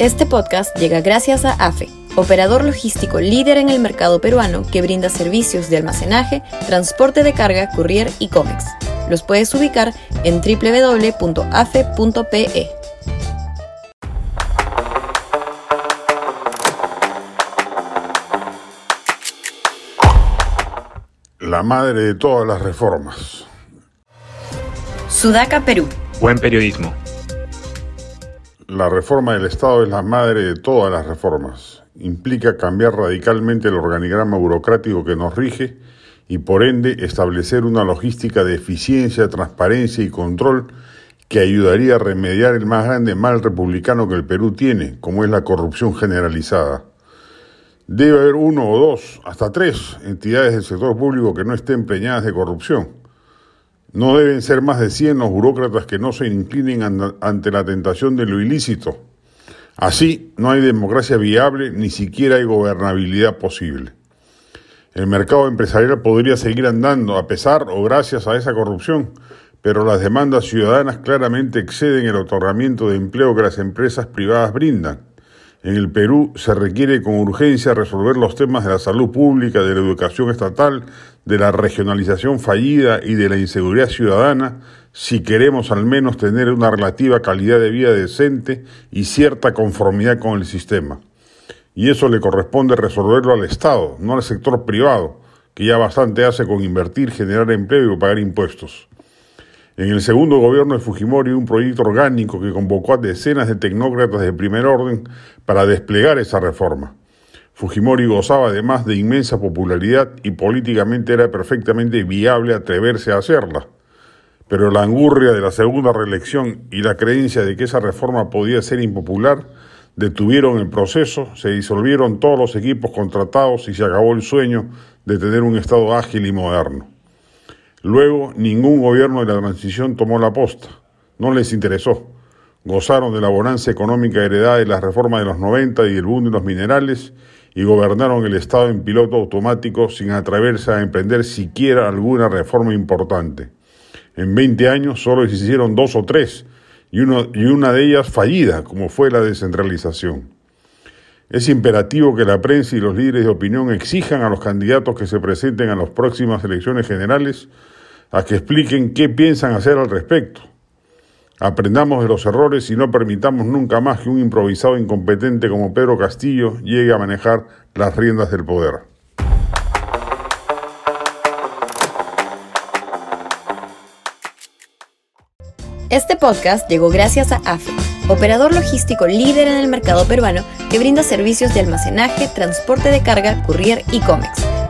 Este podcast llega gracias a AFE, operador logístico líder en el mercado peruano que brinda servicios de almacenaje, transporte de carga, courier y cómics. Los puedes ubicar en www.afe.pe. La madre de todas las reformas. Sudaca, Perú. Buen periodismo. La reforma del Estado es la madre de todas las reformas. Implica cambiar radicalmente el organigrama burocrático que nos rige y por ende establecer una logística de eficiencia, transparencia y control que ayudaría a remediar el más grande mal republicano que el Perú tiene, como es la corrupción generalizada. Debe haber uno o dos, hasta tres entidades del sector público que no estén preñadas de corrupción. No deben ser más de 100 los burócratas que no se inclinen ante la tentación de lo ilícito. Así no hay democracia viable, ni siquiera hay gobernabilidad posible. El mercado empresarial podría seguir andando a pesar o gracias a esa corrupción, pero las demandas ciudadanas claramente exceden el otorgamiento de empleo que las empresas privadas brindan. En el Perú se requiere con urgencia resolver los temas de la salud pública, de la educación estatal, de la regionalización fallida y de la inseguridad ciudadana si queremos al menos tener una relativa calidad de vida decente y cierta conformidad con el sistema. Y eso le corresponde resolverlo al Estado, no al sector privado, que ya bastante hace con invertir, generar empleo y pagar impuestos. En el segundo gobierno de Fujimori, un proyecto orgánico que convocó a decenas de tecnócratas de primer orden para desplegar esa reforma. Fujimori gozaba además de inmensa popularidad y políticamente era perfectamente viable atreverse a hacerla. Pero la angurria de la segunda reelección y la creencia de que esa reforma podía ser impopular detuvieron el proceso, se disolvieron todos los equipos contratados y se acabó el sueño de tener un Estado ágil y moderno. Luego, ningún gobierno de la transición tomó la posta. No les interesó. Gozaron de la bonanza económica heredada de las reformas de los 90 y el boom de los minerales y gobernaron el Estado en piloto automático sin atreverse a emprender siquiera alguna reforma importante. En 20 años solo se hicieron dos o tres y, y una de ellas fallida, como fue la descentralización. Es imperativo que la prensa y los líderes de opinión exijan a los candidatos que se presenten a las próximas elecciones generales a que expliquen qué piensan hacer al respecto. Aprendamos de los errores y no permitamos nunca más que un improvisado incompetente como Pedro Castillo llegue a manejar las riendas del poder. Este podcast llegó gracias a AFE, operador logístico líder en el mercado peruano que brinda servicios de almacenaje, transporte de carga, courier y cómics.